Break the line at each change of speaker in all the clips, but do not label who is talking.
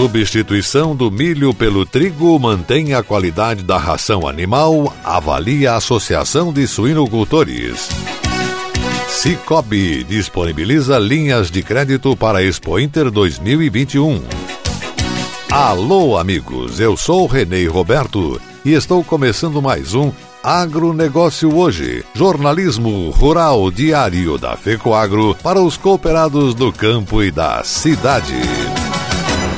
Substituição do milho pelo trigo mantém a qualidade da ração animal, avalia a Associação de Suinocultores. Cicobi disponibiliza linhas de crédito para Expo Inter 2021. Alô, amigos, eu sou Renê Roberto e estou começando mais um Agronegócio Hoje, jornalismo rural diário da FECOAGro para os cooperados do campo e da cidade.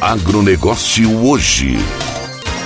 Agronegócio hoje.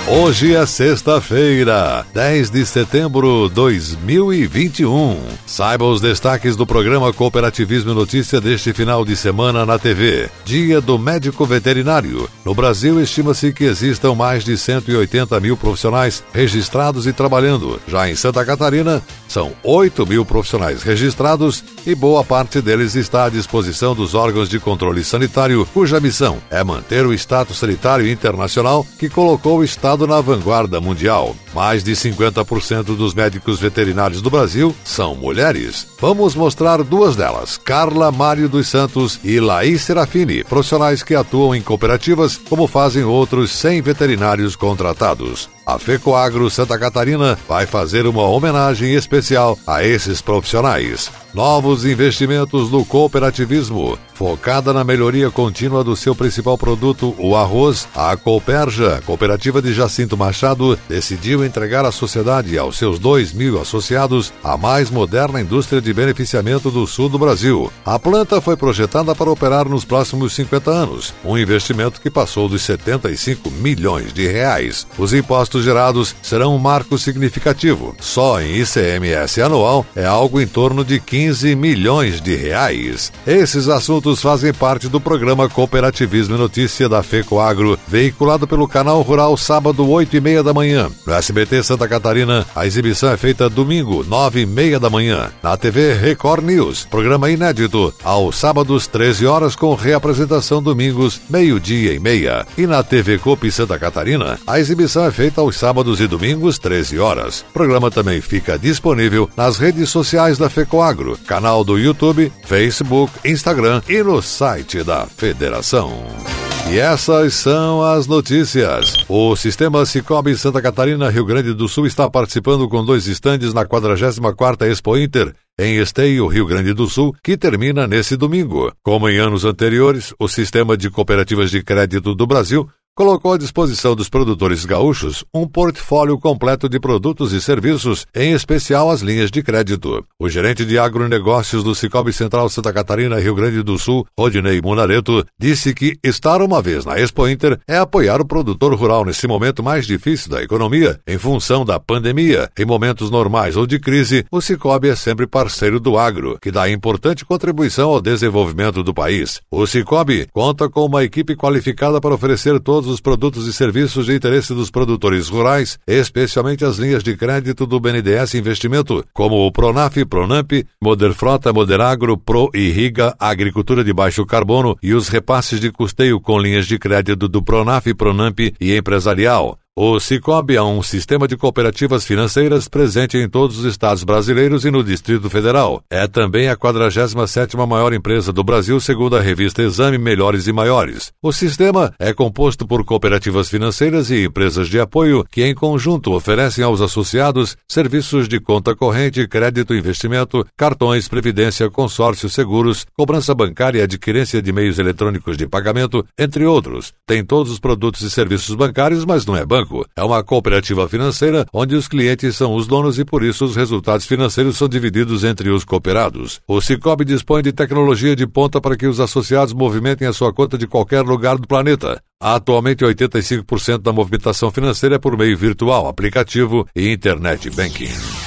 Hoje é sexta-feira, 10 de setembro de 2021. Saiba os destaques do programa Cooperativismo e Notícia deste final de semana na TV. Dia do Médico Veterinário. No Brasil, estima-se que existam mais de 180 mil profissionais registrados e trabalhando. Já em Santa Catarina, são 8 mil profissionais registrados e boa parte deles está à disposição dos órgãos de controle sanitário, cuja missão é manter o status sanitário internacional que colocou o Estado na vanguarda mundial. Mais de 50% dos médicos veterinários do Brasil são mulheres. Vamos mostrar duas delas, Carla Mário dos Santos e Laís Serafini, profissionais que atuam em cooperativas, como fazem outros 100 veterinários contratados. A FECOAGRO Santa Catarina vai fazer uma homenagem especial a esses profissionais. Novos investimentos no cooperativismo, focada na melhoria contínua do seu principal produto, o arroz, a Cooperja, cooperativa de Jacinto Machado, decidiu entregar à sociedade e aos seus 2 mil associados a mais moderna indústria de beneficiamento do sul do Brasil. A planta foi projetada para operar nos próximos 50 anos, um investimento que passou dos 75 milhões de reais. Os impostos gerados serão um marco significativo. Só em ICMS anual é algo em torno de 15 milhões de reais. Esses assuntos fazem parte do programa Cooperativismo e Notícia da FECOAGRO, veiculado pelo canal Rural sábado 8 e meia da manhã. No SBT Santa Catarina, a exibição é feita domingo, 9 e meia da manhã. Na TV Record News, programa inédito, aos sábados, 13 horas, com reapresentação domingos, meio-dia e meia. E na TV Copi Santa Catarina, a exibição é feita aos sábados e domingos, 13 horas. O programa também fica disponível nas redes sociais da FECOAGRO, canal do YouTube, Facebook, Instagram e no site da Federação. E essas são as notícias. O sistema Cicobi Santa Catarina, Rio Grande do Sul, está participando com dois estandes na 44ª Expo Inter, em Esteio, Rio Grande do Sul, que termina nesse domingo. Como em anos anteriores, o Sistema de Cooperativas de Crédito do Brasil colocou à disposição dos produtores gaúchos um portfólio completo de produtos e serviços, em especial as linhas de crédito. O gerente de agronegócios do Cicobi Central Santa Catarina, Rio Grande do Sul, Rodinei Munareto, disse que estar uma vez na Expo Inter é apoiar o produtor rural nesse momento mais difícil da economia, em função da pandemia. Em momentos normais ou de crise, o Cicobi é sempre parceiro do agro, que dá importante contribuição ao desenvolvimento do país. O Cicobi conta com uma equipe qualificada para oferecer todos todos os produtos e serviços de interesse dos produtores rurais, especialmente as linhas de crédito do BNDES Investimento, como o Pronaf, Pronamp, Moderfrota, Moderagro, Pro e Riga, Agricultura de Baixo Carbono e os repasses de custeio com linhas de crédito do Pronaf, Pronamp e Empresarial. O Cicobi é um sistema de cooperativas financeiras presente em todos os estados brasileiros e no Distrito Federal. É também a 47ª maior empresa do Brasil, segundo a revista Exame Melhores e Maiores. O sistema é composto por cooperativas financeiras e empresas de apoio que, em conjunto, oferecem aos associados serviços de conta corrente, crédito, investimento, cartões, previdência, consórcio, seguros, cobrança bancária e adquirência de meios eletrônicos de pagamento, entre outros. Tem todos os produtos e serviços bancários, mas não é banco Banco é uma cooperativa financeira onde os clientes são os donos e por isso os resultados financeiros são divididos entre os cooperados. O Cicobi dispõe de tecnologia de ponta para que os associados movimentem a sua conta de qualquer lugar do planeta. Atualmente, 85% da movimentação financeira é por meio virtual, aplicativo e internet banking.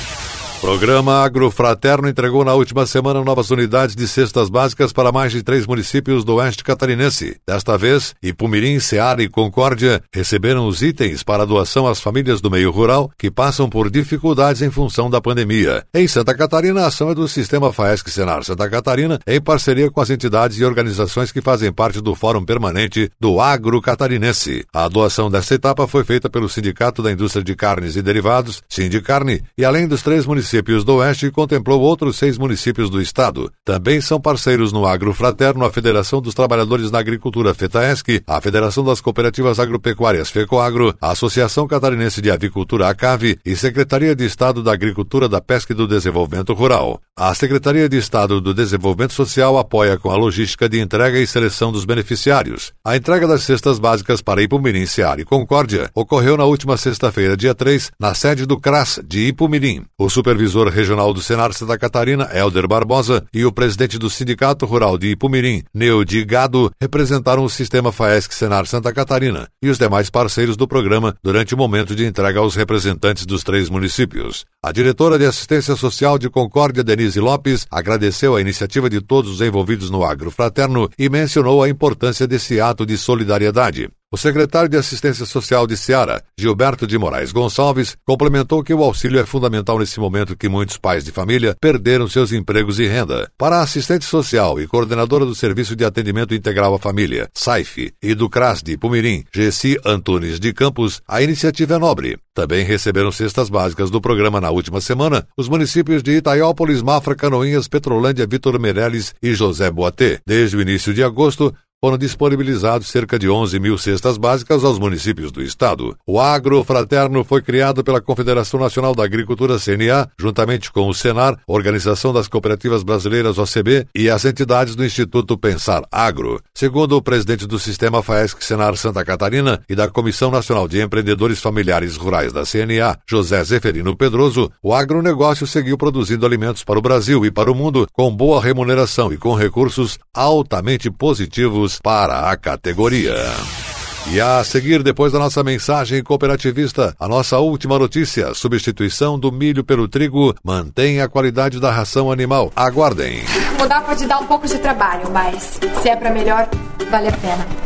Programa Agrofraterno entregou na última semana novas unidades de cestas básicas para mais de três municípios do oeste catarinense. Desta vez, Ipumirim, Ceará e Concórdia receberam os itens para doação às famílias do meio rural que passam por dificuldades em função da pandemia. Em Santa Catarina, a ação é do Sistema Faesc Senar Santa Catarina, em parceria com as entidades e organizações que fazem parte do Fórum Permanente do Agro Catarinense. A doação desta etapa foi feita pelo Sindicato da Indústria de Carnes e Derivados, Sindicarne, e além dos três municípios municípios do Oeste e contemplou outros seis municípios do estado. Também são parceiros no Agro Fraterno a Federação dos Trabalhadores na Agricultura FETAESC, a Federação das Cooperativas Agropecuárias FECOAGRO, a Associação Catarinense de Avicultura ACAVE e Secretaria de Estado da Agricultura, da Pesca e do Desenvolvimento Rural. A Secretaria de Estado do Desenvolvimento Social apoia com a logística de entrega e seleção dos beneficiários. A entrega das cestas básicas para Ipumirim, Ceará e Concórdia ocorreu na última sexta-feira, dia 3, na sede do CRAS de Ipumirim. O super supervisor regional do Senar Santa Catarina, Helder Barbosa, e o presidente do Sindicato Rural de Ipumirim, Neudi Gado, representaram o sistema FAESC Senar Santa Catarina e os demais parceiros do programa durante o momento de entrega aos representantes dos três municípios. A diretora de Assistência Social de Concórdia, Denise Lopes, agradeceu a iniciativa de todos os envolvidos no agro fraterno e mencionou a importância desse ato de solidariedade. O secretário de Assistência Social de Ceará, Gilberto de Moraes Gonçalves, complementou que o auxílio é fundamental nesse momento que muitos pais de família perderam seus empregos e renda. Para a assistente social e coordenadora do Serviço de Atendimento Integral à Família, SAIF, e do CRAS de Pumirim, Gessi Antunes de Campos, a iniciativa é nobre. Também receberam cestas básicas do programa na última semana os municípios de Itaiópolis, Mafra, Canoinhas, Petrolândia, Vitor Meirelles e José Boatê. Desde o início de agosto, foram disponibilizados cerca de 11 mil cestas básicas aos municípios do estado. O Agro Fraterno foi criado pela Confederação Nacional da Agricultura CNA, juntamente com o Senar, Organização das Cooperativas Brasileiras OCB e as entidades do Instituto Pensar Agro. Segundo o presidente do Sistema FAESC Senar Santa Catarina e da Comissão Nacional de Empreendedores Familiares Rurais da CNA, José Zeferino Pedroso, o agronegócio seguiu produzindo alimentos para o Brasil e para o mundo com boa remuneração e com recursos altamente positivos para a categoria. E a seguir, depois da nossa mensagem cooperativista, a nossa última notícia: substituição do milho pelo trigo mantém a qualidade da ração animal. Aguardem.
Mudar pode dar um pouco de trabalho, mas se é para melhor, vale a pena.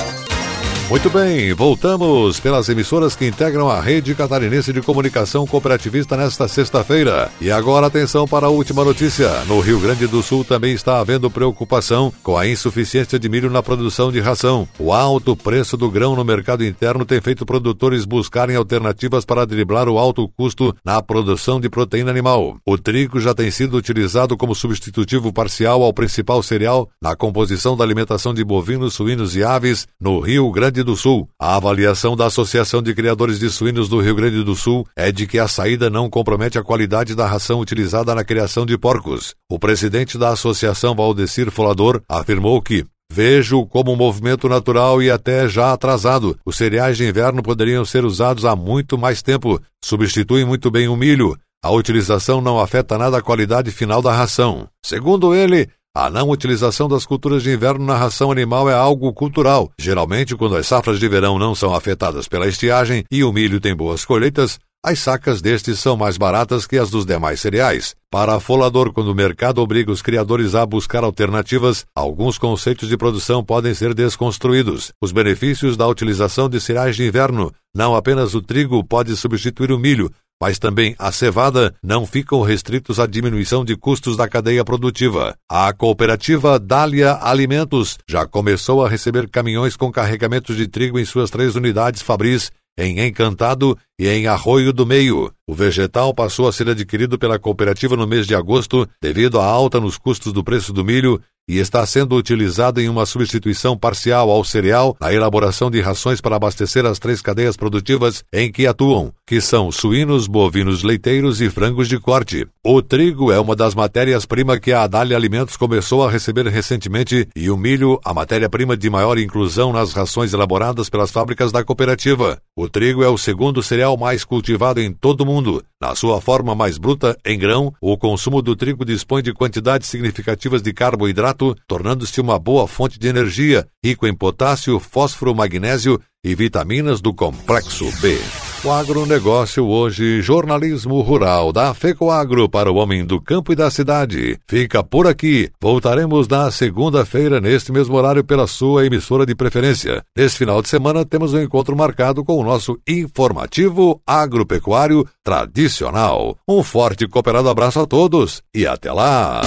Muito bem, voltamos pelas emissoras que integram a rede catarinense de comunicação cooperativista nesta sexta-feira. E agora atenção para a última notícia. No Rio Grande do Sul também está havendo preocupação com a insuficiência de milho na produção de ração. O alto preço do grão no mercado interno tem feito produtores buscarem alternativas para driblar o alto custo na produção de proteína animal. O trigo já tem sido utilizado como substitutivo parcial ao principal cereal na composição da alimentação de bovinos, suínos e aves no Rio Grande Grande do Sul. A avaliação da Associação de Criadores de Suínos do Rio Grande do Sul é de que a saída não compromete a qualidade da ração utilizada na criação de porcos. O presidente da associação, Valdecir Folador, afirmou que Vejo como um movimento natural e até já atrasado. Os cereais de inverno poderiam ser usados há muito mais tempo. Substituem muito bem o milho. A utilização não afeta nada a qualidade final da ração. Segundo ele, a não utilização das culturas de inverno na ração animal é algo cultural. Geralmente, quando as safras de verão não são afetadas pela estiagem e o milho tem boas colheitas, As sacas destes são mais baratas que as dos demais cereais. Para Folador, quando o mercado obriga os criadores a buscar alternativas, alguns conceitos de produção podem ser desconstruídos. Os benefícios da utilização de cereais de inverno, não apenas o trigo pode substituir o milho, mas também a cevada não ficam restritos à diminuição de custos da cadeia produtiva. A cooperativa Dália Alimentos já começou a receber caminhões com carregamentos de trigo em suas três unidades Fabris em Encantado e em Arroio do Meio. O vegetal passou a ser adquirido pela cooperativa no mês de agosto devido à alta nos custos do preço do milho e está sendo utilizado em uma substituição parcial ao cereal na elaboração de rações para abastecer as três cadeias produtivas em que atuam, que são suínos, bovinos leiteiros e frangos de corte. O trigo é uma das matérias-prima que a Adália Alimentos começou a receber recentemente e o milho, a matéria-prima de maior inclusão nas rações elaboradas pelas fábricas da cooperativa. O trigo é o segundo cereal mais cultivado em todo o mundo. Na sua forma mais bruta, em grão, o consumo do trigo dispõe de quantidades significativas de carboidrato tornando-se uma boa fonte de energia, rico em potássio, fósforo, magnésio e vitaminas do complexo B. O agronegócio hoje, jornalismo rural da FECOAGro para o homem do campo e da cidade. Fica por aqui. Voltaremos na segunda-feira, neste mesmo horário, pela sua emissora de preferência. Neste final de semana, temos um encontro marcado com o nosso informativo agropecuário tradicional. Um forte e cooperado abraço a todos e até lá!